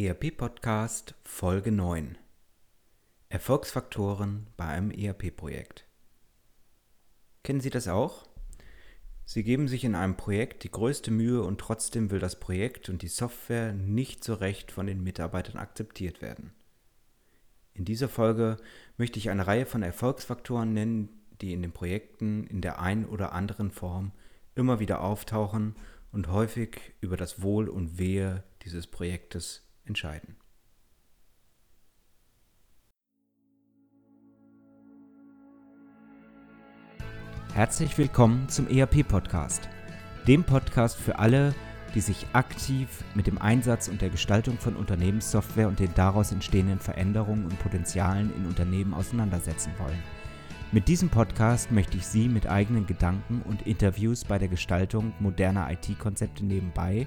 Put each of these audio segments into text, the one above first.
ERP Podcast Folge 9 Erfolgsfaktoren bei einem ERP-Projekt. Kennen Sie das auch? Sie geben sich in einem Projekt die größte Mühe und trotzdem will das Projekt und die Software nicht so recht von den Mitarbeitern akzeptiert werden. In dieser Folge möchte ich eine Reihe von Erfolgsfaktoren nennen, die in den Projekten in der einen oder anderen Form immer wieder auftauchen und häufig über das Wohl und Wehe dieses Projektes entscheiden. Herzlich willkommen zum ERP-Podcast, dem Podcast für alle, die sich aktiv mit dem Einsatz und der Gestaltung von Unternehmenssoftware und den daraus entstehenden Veränderungen und Potenzialen in Unternehmen auseinandersetzen wollen. Mit diesem Podcast möchte ich Sie mit eigenen Gedanken und Interviews bei der Gestaltung moderner IT-Konzepte nebenbei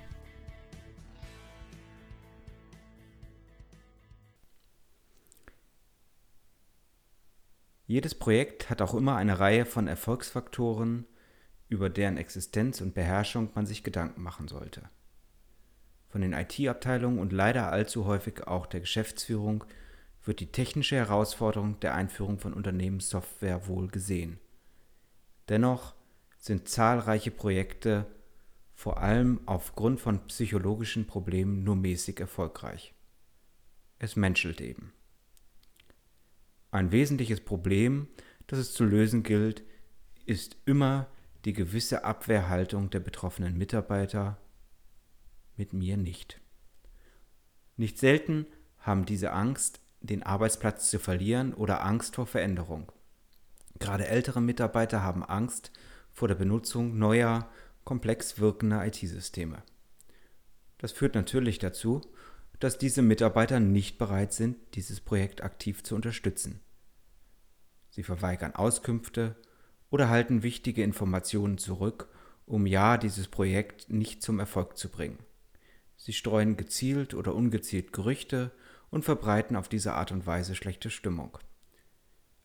Jedes Projekt hat auch immer eine Reihe von Erfolgsfaktoren, über deren Existenz und Beherrschung man sich Gedanken machen sollte. Von den IT-Abteilungen und leider allzu häufig auch der Geschäftsführung wird die technische Herausforderung der Einführung von Unternehmenssoftware wohl gesehen. Dennoch sind zahlreiche Projekte vor allem aufgrund von psychologischen Problemen nur mäßig erfolgreich. Es menschelt eben. Ein wesentliches Problem, das es zu lösen gilt, ist immer die gewisse Abwehrhaltung der betroffenen Mitarbeiter mit mir nicht. Nicht selten haben diese Angst, den Arbeitsplatz zu verlieren oder Angst vor Veränderung. Gerade ältere Mitarbeiter haben Angst vor der Benutzung neuer, komplex wirkender IT-Systeme. Das führt natürlich dazu, dass diese Mitarbeiter nicht bereit sind, dieses Projekt aktiv zu unterstützen. Sie verweigern Auskünfte oder halten wichtige Informationen zurück, um ja dieses Projekt nicht zum Erfolg zu bringen. Sie streuen gezielt oder ungezielt Gerüchte und verbreiten auf diese Art und Weise schlechte Stimmung.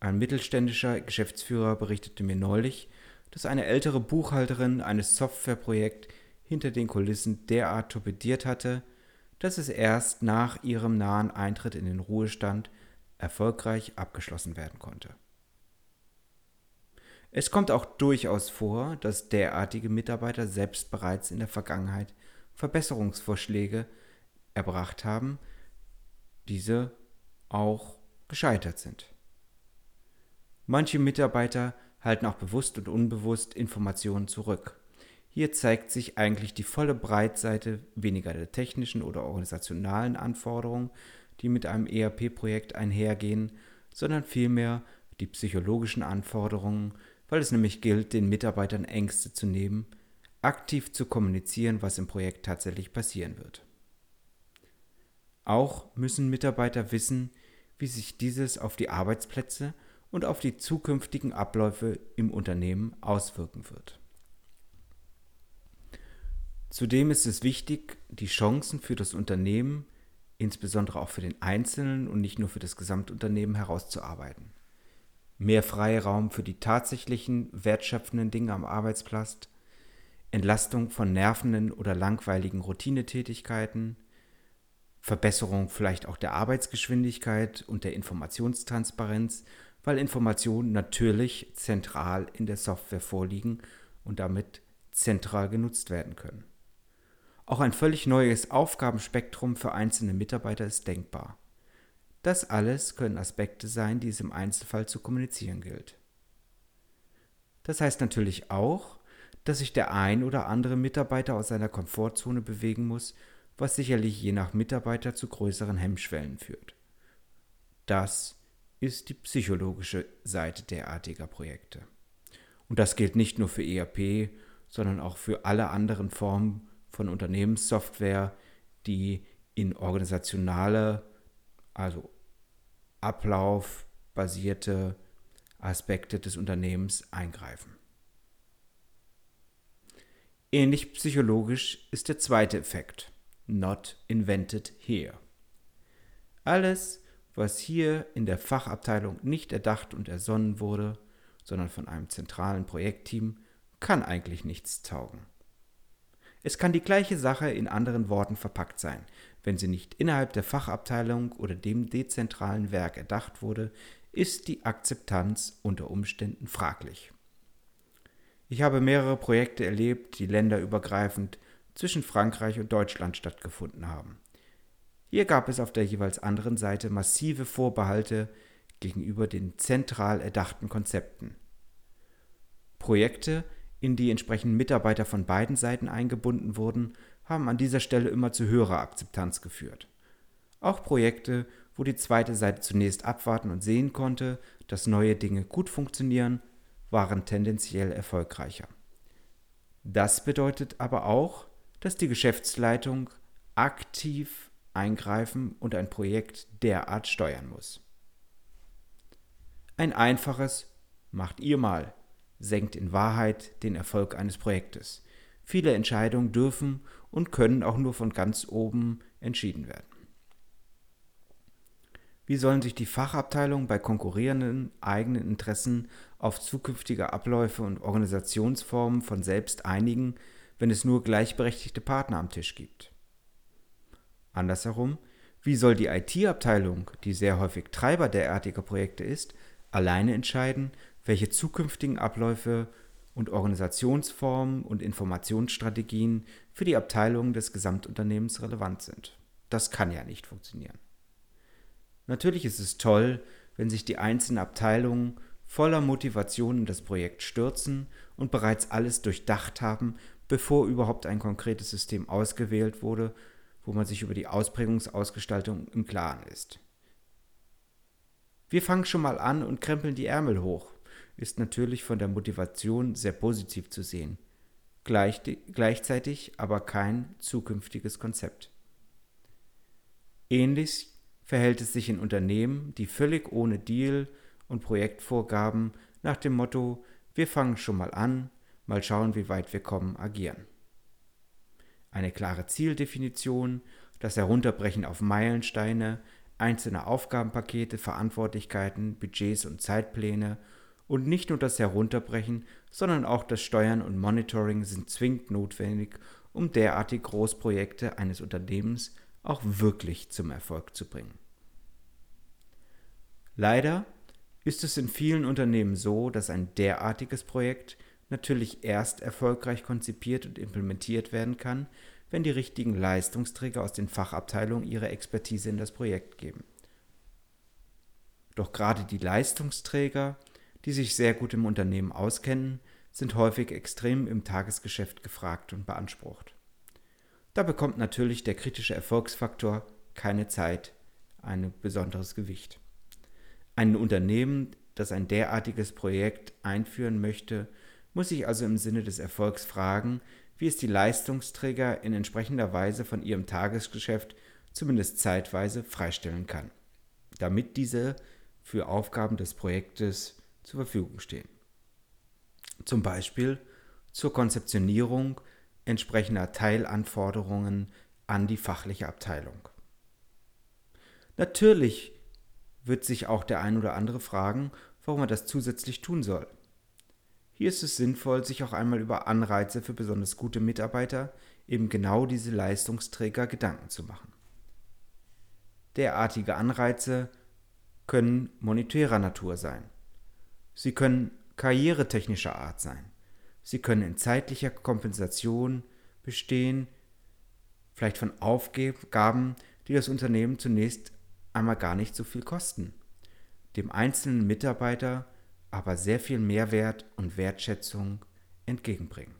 Ein mittelständischer Geschäftsführer berichtete mir neulich, dass eine ältere Buchhalterin eines Softwareprojekt hinter den Kulissen derart torpediert hatte, dass es erst nach ihrem nahen Eintritt in den Ruhestand erfolgreich abgeschlossen werden konnte. Es kommt auch durchaus vor, dass derartige Mitarbeiter selbst bereits in der Vergangenheit Verbesserungsvorschläge erbracht haben, diese auch gescheitert sind. Manche Mitarbeiter halten auch bewusst und unbewusst Informationen zurück. Hier zeigt sich eigentlich die volle Breitseite weniger der technischen oder organisationalen Anforderungen, die mit einem ERP-Projekt einhergehen, sondern vielmehr die psychologischen Anforderungen, weil es nämlich gilt, den Mitarbeitern Ängste zu nehmen, aktiv zu kommunizieren, was im Projekt tatsächlich passieren wird. Auch müssen Mitarbeiter wissen, wie sich dieses auf die Arbeitsplätze und auf die zukünftigen Abläufe im Unternehmen auswirken wird. Zudem ist es wichtig, die Chancen für das Unternehmen, insbesondere auch für den Einzelnen und nicht nur für das Gesamtunternehmen herauszuarbeiten. Mehr Freiraum für die tatsächlichen wertschöpfenden Dinge am Arbeitsplatz, Entlastung von nervenden oder langweiligen Routinetätigkeiten, Verbesserung vielleicht auch der Arbeitsgeschwindigkeit und der Informationstransparenz, weil Informationen natürlich zentral in der Software vorliegen und damit zentral genutzt werden können. Auch ein völlig neues Aufgabenspektrum für einzelne Mitarbeiter ist denkbar. Das alles können Aspekte sein, die es im Einzelfall zu kommunizieren gilt. Das heißt natürlich auch, dass sich der ein oder andere Mitarbeiter aus seiner Komfortzone bewegen muss, was sicherlich je nach Mitarbeiter zu größeren Hemmschwellen führt. Das ist die psychologische Seite derartiger Projekte. Und das gilt nicht nur für ERP, sondern auch für alle anderen Formen von Unternehmenssoftware, die in organisationale, also ablaufbasierte Aspekte des Unternehmens eingreifen. Ähnlich psychologisch ist der zweite Effekt. Not invented here. Alles, was hier in der Fachabteilung nicht erdacht und ersonnen wurde, sondern von einem zentralen Projektteam, kann eigentlich nichts taugen. Es kann die gleiche Sache in anderen Worten verpackt sein. Wenn sie nicht innerhalb der Fachabteilung oder dem dezentralen Werk erdacht wurde, ist die Akzeptanz unter Umständen fraglich. Ich habe mehrere Projekte erlebt, die länderübergreifend zwischen Frankreich und Deutschland stattgefunden haben. Hier gab es auf der jeweils anderen Seite massive Vorbehalte gegenüber den zentral erdachten Konzepten. Projekte, in die entsprechend Mitarbeiter von beiden Seiten eingebunden wurden, haben an dieser Stelle immer zu höherer Akzeptanz geführt. Auch Projekte, wo die zweite Seite zunächst abwarten und sehen konnte, dass neue Dinge gut funktionieren, waren tendenziell erfolgreicher. Das bedeutet aber auch, dass die Geschäftsleitung aktiv eingreifen und ein Projekt derart steuern muss. Ein einfaches Macht ihr mal senkt in Wahrheit den Erfolg eines Projektes. Viele Entscheidungen dürfen und können auch nur von ganz oben entschieden werden. Wie sollen sich die Fachabteilungen bei konkurrierenden eigenen Interessen auf zukünftige Abläufe und Organisationsformen von selbst einigen, wenn es nur gleichberechtigte Partner am Tisch gibt? Andersherum, wie soll die IT-Abteilung, die sehr häufig Treiber derartiger Projekte ist, alleine entscheiden, welche zukünftigen Abläufe und Organisationsformen und Informationsstrategien für die Abteilungen des Gesamtunternehmens relevant sind? Das kann ja nicht funktionieren. Natürlich ist es toll, wenn sich die einzelnen Abteilungen voller Motivation in das Projekt stürzen und bereits alles durchdacht haben, bevor überhaupt ein konkretes System ausgewählt wurde, wo man sich über die Ausprägungsausgestaltung im Klaren ist. Wir fangen schon mal an und krempeln die Ärmel hoch, ist natürlich von der Motivation sehr positiv zu sehen, Gleich, gleichzeitig aber kein zukünftiges Konzept. Ähnlich verhält es sich in Unternehmen, die völlig ohne Deal und Projektvorgaben nach dem Motto wir fangen schon mal an, mal schauen, wie weit wir kommen, agieren. Eine klare Zieldefinition, das Herunterbrechen auf Meilensteine, einzelne Aufgabenpakete, Verantwortlichkeiten, Budgets und Zeitpläne und nicht nur das Herunterbrechen, sondern auch das Steuern und Monitoring sind zwingend notwendig, um derartig Großprojekte eines Unternehmens auch wirklich zum Erfolg zu bringen. Leider ist es in vielen Unternehmen so, dass ein derartiges Projekt natürlich erst erfolgreich konzipiert und implementiert werden kann, wenn die richtigen Leistungsträger aus den Fachabteilungen ihre Expertise in das Projekt geben. Doch gerade die Leistungsträger, die sich sehr gut im Unternehmen auskennen, sind häufig extrem im Tagesgeschäft gefragt und beansprucht. Da bekommt natürlich der kritische Erfolgsfaktor keine Zeit, ein besonderes Gewicht. Ein Unternehmen, das ein derartiges Projekt einführen möchte, muss sich also im Sinne des Erfolgs fragen, wie es die Leistungsträger in entsprechender Weise von ihrem Tagesgeschäft zumindest zeitweise freistellen kann, damit diese für Aufgaben des Projektes zur Verfügung stehen. Zum Beispiel zur Konzeptionierung entsprechender Teilanforderungen an die fachliche Abteilung. Natürlich wird sich auch der ein oder andere fragen, warum er das zusätzlich tun soll. Hier ist es sinnvoll, sich auch einmal über Anreize für besonders gute Mitarbeiter, eben genau diese Leistungsträger, Gedanken zu machen. Derartige Anreize können monetärer Natur sein. Sie können karrieretechnischer Art sein. Sie können in zeitlicher Kompensation bestehen, vielleicht von Aufgaben, die das Unternehmen zunächst einmal gar nicht so viel kosten, dem einzelnen Mitarbeiter aber sehr viel Mehrwert und Wertschätzung entgegenbringen.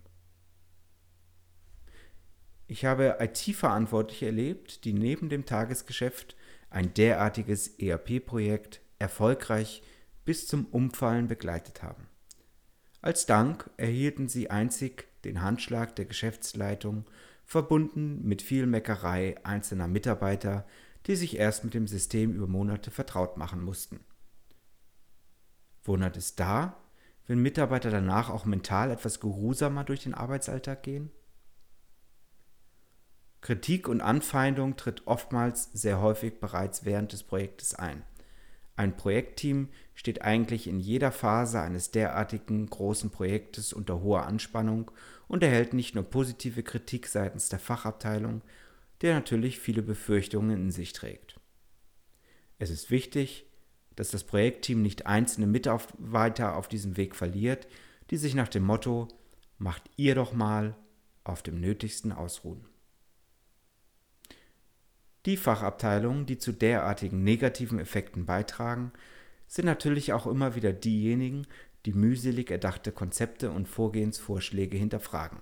Ich habe IT-Verantwortliche erlebt, die neben dem Tagesgeschäft ein derartiges ERP-Projekt erfolgreich bis zum Umfallen begleitet haben. Als Dank erhielten sie einzig den Handschlag der Geschäftsleitung, verbunden mit viel Meckerei einzelner Mitarbeiter, die sich erst mit dem System über Monate vertraut machen mussten. Wundert es da, wenn Mitarbeiter danach auch mental etwas geruhsamer durch den Arbeitsalltag gehen? Kritik und Anfeindung tritt oftmals sehr häufig bereits während des Projektes ein. Ein Projektteam steht eigentlich in jeder Phase eines derartigen großen Projektes unter hoher Anspannung und erhält nicht nur positive Kritik seitens der Fachabteilung, der natürlich viele Befürchtungen in sich trägt. Es ist wichtig, dass das Projektteam nicht einzelne Mitarbeiter auf diesem Weg verliert, die sich nach dem Motto Macht ihr doch mal auf dem Nötigsten ausruhen. Die Fachabteilungen, die zu derartigen negativen Effekten beitragen, sind natürlich auch immer wieder diejenigen, die mühselig erdachte Konzepte und Vorgehensvorschläge hinterfragen.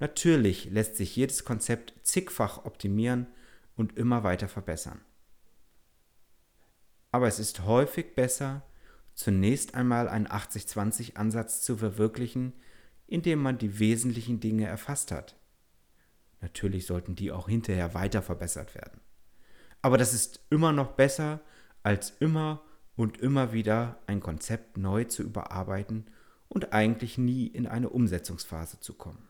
Natürlich lässt sich jedes Konzept zigfach optimieren und immer weiter verbessern aber es ist häufig besser, zunächst einmal einen 80-20-Ansatz zu verwirklichen, indem man die wesentlichen Dinge erfasst hat. Natürlich sollten die auch hinterher weiter verbessert werden. Aber das ist immer noch besser, als immer und immer wieder ein Konzept neu zu überarbeiten und eigentlich nie in eine Umsetzungsphase zu kommen.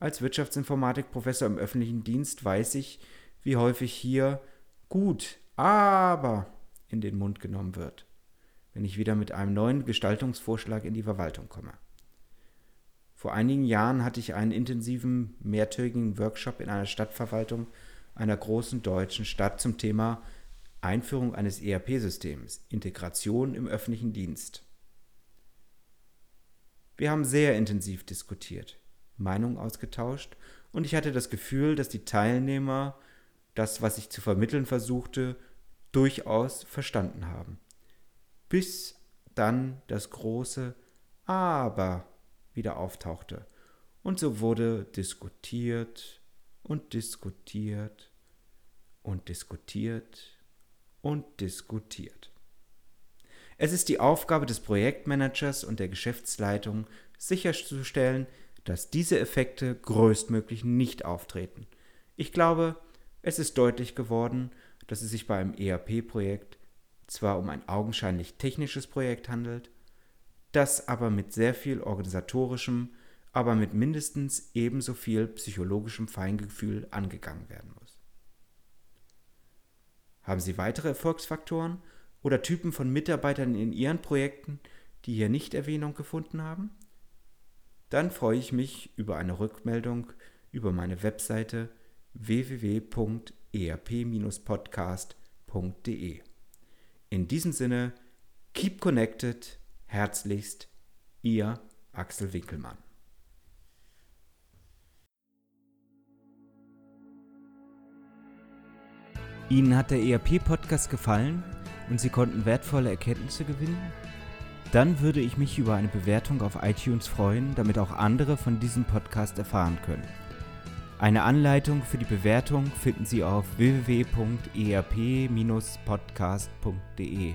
Als Wirtschaftsinformatikprofessor im öffentlichen Dienst weiß ich, wie häufig hier gut aber in den Mund genommen wird, wenn ich wieder mit einem neuen Gestaltungsvorschlag in die Verwaltung komme. Vor einigen Jahren hatte ich einen intensiven, mehrtägigen Workshop in einer Stadtverwaltung einer großen deutschen Stadt zum Thema Einführung eines ERP-Systems, Integration im öffentlichen Dienst. Wir haben sehr intensiv diskutiert, Meinungen ausgetauscht und ich hatte das Gefühl, dass die Teilnehmer das, was ich zu vermitteln versuchte, durchaus verstanden haben. Bis dann das große Aber wieder auftauchte. Und so wurde diskutiert und diskutiert und diskutiert und diskutiert. Es ist die Aufgabe des Projektmanagers und der Geschäftsleitung sicherzustellen, dass diese Effekte größtmöglich nicht auftreten. Ich glaube, es ist deutlich geworden, dass es sich bei einem ERP-Projekt zwar um ein augenscheinlich technisches Projekt handelt, das aber mit sehr viel organisatorischem, aber mit mindestens ebenso viel psychologischem Feingefühl angegangen werden muss. Haben Sie weitere Erfolgsfaktoren oder Typen von Mitarbeitern in Ihren Projekten, die hier nicht Erwähnung gefunden haben? Dann freue ich mich über eine Rückmeldung über meine Webseite www erp-podcast.de. In diesem Sinne, keep connected, herzlichst, Ihr Axel Winkelmann. Ihnen hat der ERP-Podcast gefallen und Sie konnten wertvolle Erkenntnisse gewinnen? Dann würde ich mich über eine Bewertung auf iTunes freuen, damit auch andere von diesem Podcast erfahren können. Eine Anleitung für die Bewertung finden Sie auf www.erp-podcast.de.